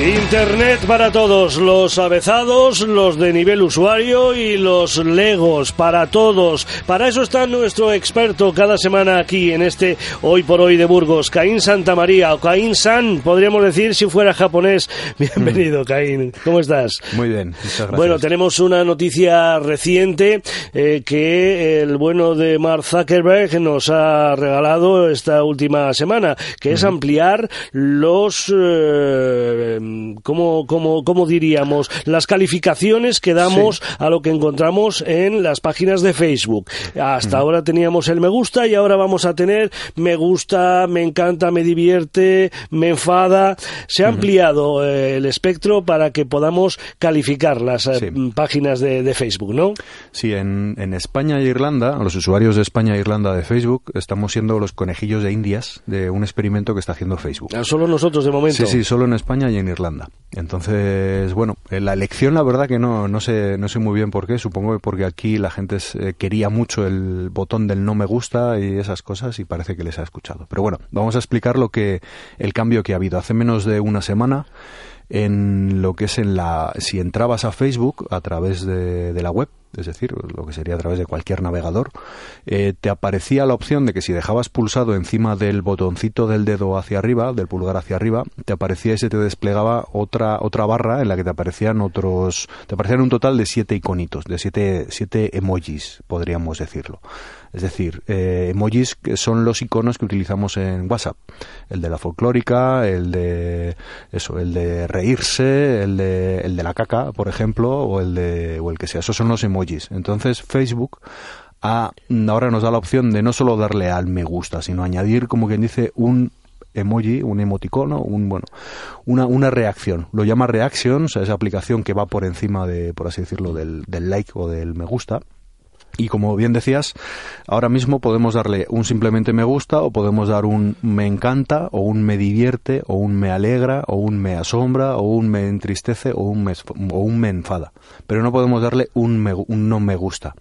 Internet para todos, los avezados, los de nivel usuario y los legos para todos. Para eso está nuestro experto cada semana aquí en este Hoy por Hoy de Burgos, Caín Santa María o Caín San, podríamos decir si fuera japonés. Bienvenido, Caín. ¿Cómo estás? Muy bien, muchas gracias. Bueno, tenemos una noticia reciente eh, que el bueno de Mark Zuckerberg nos ha regalado esta última semana, que es ampliar los eh, ¿cómo, cómo, cómo diríamos? Las calificaciones que damos a lo que encontramos en las páginas de Facebook. Hasta ahora teníamos el me gusta y ahora vamos a tener me gusta, me encanta, me divierte, me enfada. Se ha ampliado eh, el espectro para que podamos calificar las eh, páginas de, de, Facebook, ¿no? Sí, en, en España e Irlanda, los usuarios de España e Irlanda de Facebook, estamos siendo los conejillos de Indias de un experimento que está haciendo Facebook. Ah, solo nosotros de momento. Sí, sí, solo en España y en Irlanda. Entonces, bueno, la elección la verdad que no, no, sé, no sé muy bien por qué. Supongo que porque aquí la gente eh, quería mucho el botón del no me gusta y esas cosas y parece que les ha escuchado. Pero bueno, vamos a explicar lo que el cambio que ha habido. Hace menos de una semana en lo que es en la si entrabas a Facebook a través de la web es decir, lo que sería a través de cualquier navegador, eh, te aparecía la opción de que si dejabas pulsado encima del botoncito del dedo hacia arriba, del pulgar hacia arriba, te aparecía y se te desplegaba otra, otra barra en la que te aparecían otros, te aparecían un total de siete iconitos, de siete, siete emojis, podríamos decirlo. Es decir, eh, emojis que son los iconos que utilizamos en WhatsApp. El de la folclórica, el de eso, el de reírse, el de, el de la caca, por ejemplo, o el de, o el que sea. Esos son los. Entonces, Facebook ahora nos da la opción de no solo darle al me gusta, sino añadir, como quien dice, un emoji, un emoticono, un bueno, una, una reacción. Lo llama reactions, esa aplicación que va por encima de, por así decirlo, del, del like o del me gusta. Y como bien decías, ahora mismo podemos darle un simplemente me gusta o podemos dar un me encanta o un me divierte o un me alegra o un me asombra o un me entristece o un me, o un me enfada. Pero no podemos darle un, me, un no me gusta.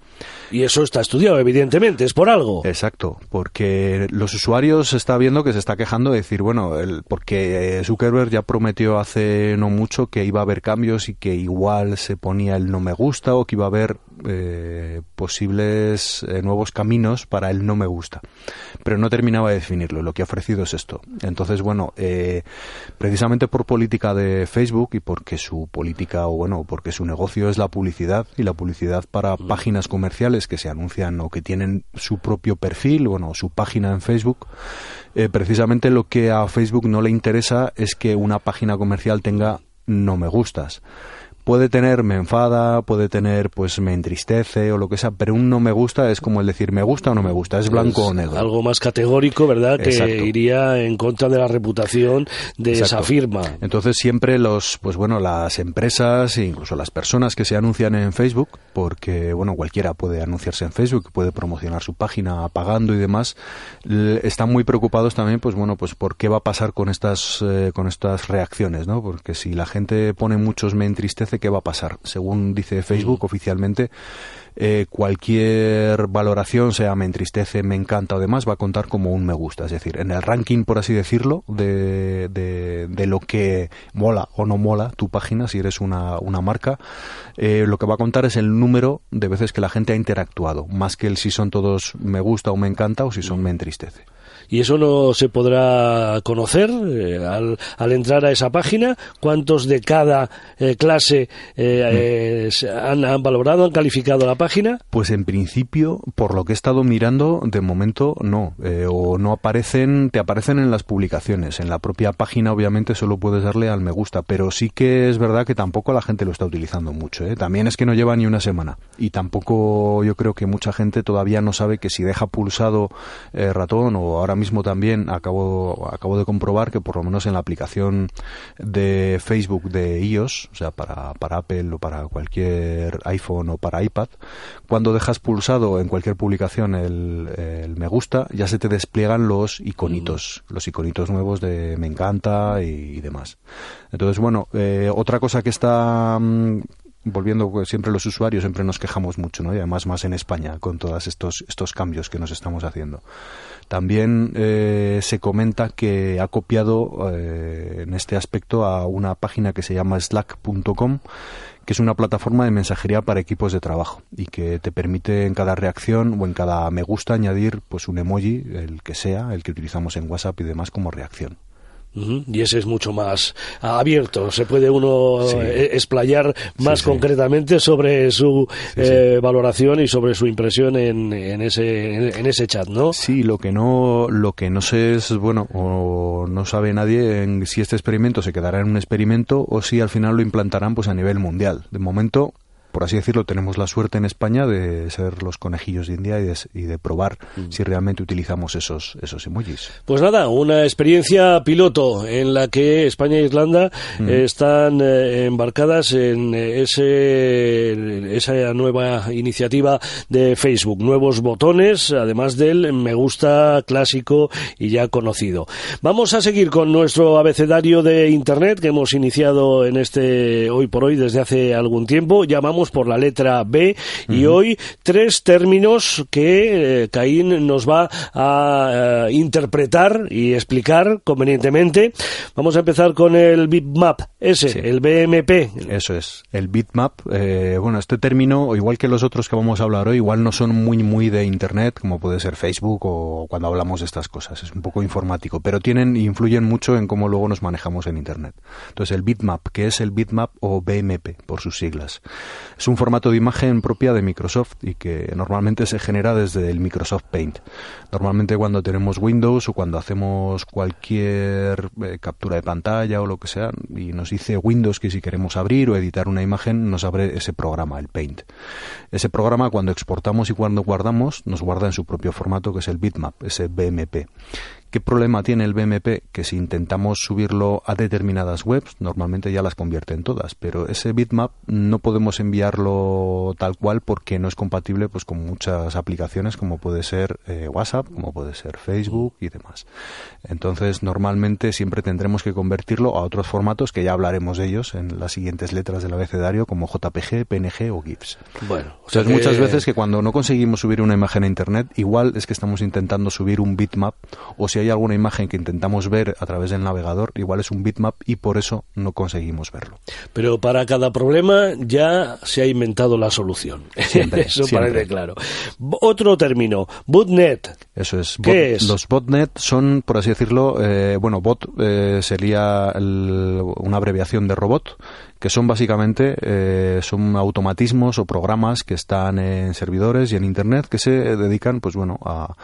Y eso está estudiado, evidentemente, es por algo. Exacto, porque los usuarios se está viendo que se está quejando de decir, bueno, el, porque Zuckerberg ya prometió hace no mucho que iba a haber cambios y que igual se ponía el no me gusta o que iba a haber eh, posibles eh, nuevos caminos para el no me gusta. Pero no terminaba de definirlo. Lo que ha ofrecido es esto. Entonces, bueno, eh, precisamente por política de Facebook y porque su política, o bueno, porque su negocio es la publicidad y la publicidad para páginas comerciales que se anuncian o que tienen su propio perfil, bueno, su página en Facebook, eh, precisamente lo que a Facebook no le interesa es que una página comercial tenga no me gustas puede tener me enfada, puede tener pues me entristece o lo que sea, pero un no me gusta es como el decir me gusta o no me gusta, es blanco es o negro. Algo más categórico, ¿verdad? Que iría en contra de la reputación de Exacto. esa firma. Entonces siempre los, pues bueno, las empresas e incluso las personas que se anuncian en Facebook, porque bueno, cualquiera puede anunciarse en Facebook, puede promocionar su página pagando y demás, están muy preocupados también, pues bueno, pues por qué va a pasar con estas, eh, con estas reacciones, ¿no? Porque si la gente pone muchos me entristece, ¿qué va a pasar? Según dice Facebook oficialmente, eh, cualquier valoración, sea me entristece, me encanta o demás, va a contar como un me gusta. Es decir, en el ranking, por así decirlo, de, de, de lo que mola o no mola tu página, si eres una, una marca, eh, lo que va a contar es el número de veces que la gente ha interactuado, más que el si son todos me gusta o me encanta o si son me entristece. Y eso no se podrá conocer eh, al, entrar a esa página. ¿Cuántos de cada eh, clase eh, han, han, valorado, han calificado la página? Pues en principio, por lo que he estado mirando, de momento no. o no aparecen, te aparecen en las publicaciones. En la propia página, obviamente, solo puedes darle al me gusta, pero sí que es verdad que tampoco la gente lo está utilizando mucho. También es que no lleva ni una semana. Y tampoco yo creo que mucha gente todavía no sabe que si deja pulsado ratón o ahora mismo también acabo, acabo de comprobar que por lo menos en la aplicación de Facebook de iOS, o sea, para, para Apple o para cualquier iPhone o para iPad, cuando dejas pulsado en cualquier publicación el, me gusta, ya se te despliegan los iconitos, mm. los iconitos nuevos de me encanta y, demás. Entonces, bueno, eh, otra cosa que está mm, volviendo pues, siempre los usuarios siempre nos quejamos mucho, ¿no? Y además más en España con todos estos estos cambios que nos estamos haciendo. También eh, se comenta que ha copiado eh, en este aspecto a una página que se llama slack.com que es una plataforma de mensajería para equipos de trabajo y que te permite en cada reacción o en cada me gusta añadir pues un emoji, el que sea, el que utilizamos en WhatsApp y demás como reacción. Y ese es mucho más abierto, se puede uno eh, explayar más concretamente sobre su eh, valoración y sobre su impresión en, en, ese, en, ese chat, ¿no? Sí, lo que no, lo que no sé es, bueno, o no sabe nadie en si este experimento se quedará en un experimento o si al final lo implantarán pues a nivel mundial. De momento por así decirlo, tenemos la suerte en España de ser los conejillos de India y de, probar mm. si realmente utilizamos esos, esos emojis. Pues nada, una experiencia piloto en la que España e Irlanda mm. están eh, embarcadas en ese, esa nueva iniciativa de Facebook. Nuevos botones, además del me gusta clásico y ya conocido. Vamos a seguir con nuestro abecedario de Internet que hemos iniciado en este hoy por hoy desde hace algún tiempo. Llamamos por la letra B y hoy tres términos que eh, Caín nos va a eh, interpretar y explicar convenientemente. Vamos a empezar con el bitmap, ese, el BMP. Eso es, el bitmap. Eh, bueno, este término, igual que los otros que vamos a hablar hoy, igual no son muy, muy de Internet, como puede ser Facebook o cuando hablamos de estas cosas. Es un poco informático, pero tienen, influyen mucho en cómo luego nos manejamos en Internet. Entonces, el bitmap, que es el bitmap o BMP, por sus siglas. Es un formato de imagen propia de Microsoft y que normalmente se genera desde el Microsoft Paint. Normalmente cuando tenemos Windows o cuando hacemos cualquier eh, captura de pantalla o lo que sea y nos dice Windows que si queremos abrir o editar una imagen nos abre ese programa, el Paint. Ese programa cuando exportamos y cuando guardamos nos guarda en su propio formato que es el bitmap, ese BMP. ¿Qué problema tiene el BMP? Que si intentamos subirlo a determinadas webs, normalmente ya las convierte en todas, pero ese bitmap no podemos enviarlo tal cual porque no es compatible pues con muchas aplicaciones como puede ser eh, WhatsApp, como puede ser Facebook y demás. Entonces, normalmente siempre tendremos que convertirlo a otros formatos que ya hablaremos de ellos en las siguientes letras del abecedario como JPG, PNG o GIFs. Bueno, o sea, muchas veces que cuando no conseguimos subir una imagen a internet, igual es que estamos intentando subir un bitmap o si hay alguna imagen que intentamos ver a través del navegador, igual es un bitmap y por eso no conseguimos verlo. Pero para cada problema ya se ha inventado la solución. eso parece claro. Otro término, botnet. Eso es. ¿Qué es? Los botnet son, por así decirlo, eh, bueno, bot eh, sería una abreviación de robot que son básicamente eh, son automatismos o programas que están en servidores y en internet que se dedican pues bueno a,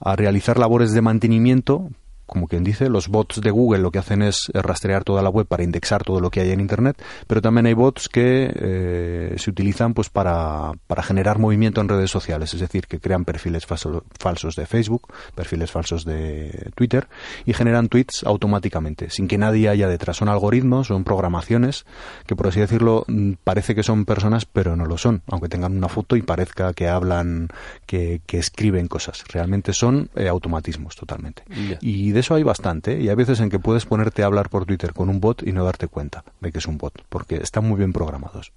a realizar labores de mantenimiento como quien dice, los bots de Google lo que hacen es rastrear toda la web para indexar todo lo que hay en Internet, pero también hay bots que eh, se utilizan pues para, para, generar movimiento en redes sociales, es decir, que crean perfiles falsos de Facebook, perfiles falsos de Twitter y generan tweets automáticamente, sin que nadie haya detrás. Son algoritmos, son programaciones que, por así decirlo, mm, parece que son personas, pero no lo son, aunque tengan una foto y parezca que hablan, que, que escriben cosas. Realmente son eh, automatismos totalmente. Y eso hay bastante y hay veces en que puedes ponerte a hablar por Twitter con un bot y no darte cuenta de que es un bot, porque están muy bien programados.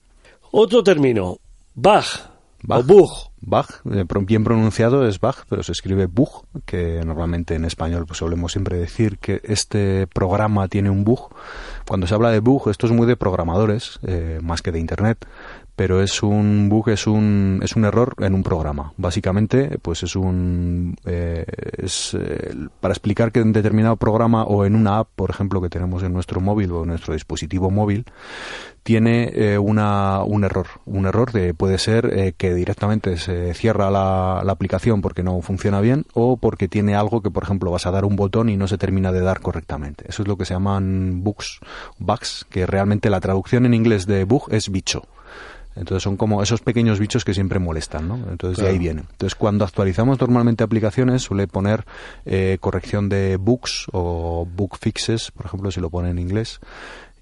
Otro término, bug. Bug, bug. Bug, eh, bien pronunciado es bug, pero se escribe bug, que normalmente en español pues solemos siempre decir que este programa tiene un bug. Cuando se habla de bug, esto es muy de programadores, eh, más que de Internet, pero es un bug, es un, es un error en un programa. Básicamente, pues es un, eh, es, eh, para explicar que en determinado programa o en una app, por ejemplo, que tenemos en nuestro móvil o en nuestro dispositivo móvil, tiene eh, una, un error. Un error de, puede ser que directamente se cierra la, la, aplicación porque no funciona bien o porque tiene algo que, por ejemplo, vas a dar un botón y no se termina de dar correctamente. Eso es lo que se llaman bugs, bugs, que realmente la traducción en inglés de bug es bicho. Entonces son como esos pequeños bichos que siempre molestan, ¿no? Entonces de ahí viene. Entonces cuando actualizamos normalmente aplicaciones suele poner eh, corrección de bugs o bug fixes, por ejemplo, si lo pone en inglés.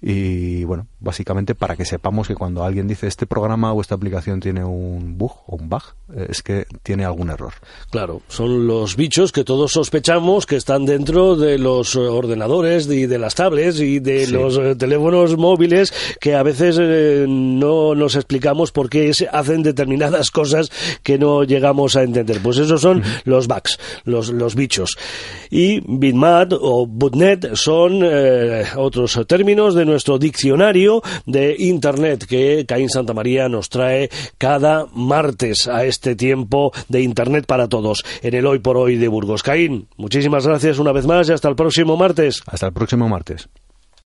Y bueno, básicamente para que sepamos que cuando alguien dice este programa o esta aplicación tiene un bug o un bug, eh, es que tiene algún error. Claro, son los bichos que todos sospechamos que están dentro de los ordenadores y de las tablets y de los eh, teléfonos móviles que a veces eh, no nos explicamos por qué hacen determinadas cosas que no llegamos a entender. Pues esos son los bugs, los, los bichos. Y Bitmat o Bootnet son otros términos de nuestro diccionario de Internet que Caín Santa María nos trae cada martes a este tiempo de Internet para todos en el Hoy por Hoy de Burgos. Caín, muchísimas gracias una vez más y hasta el próximo martes. Hasta el próximo martes.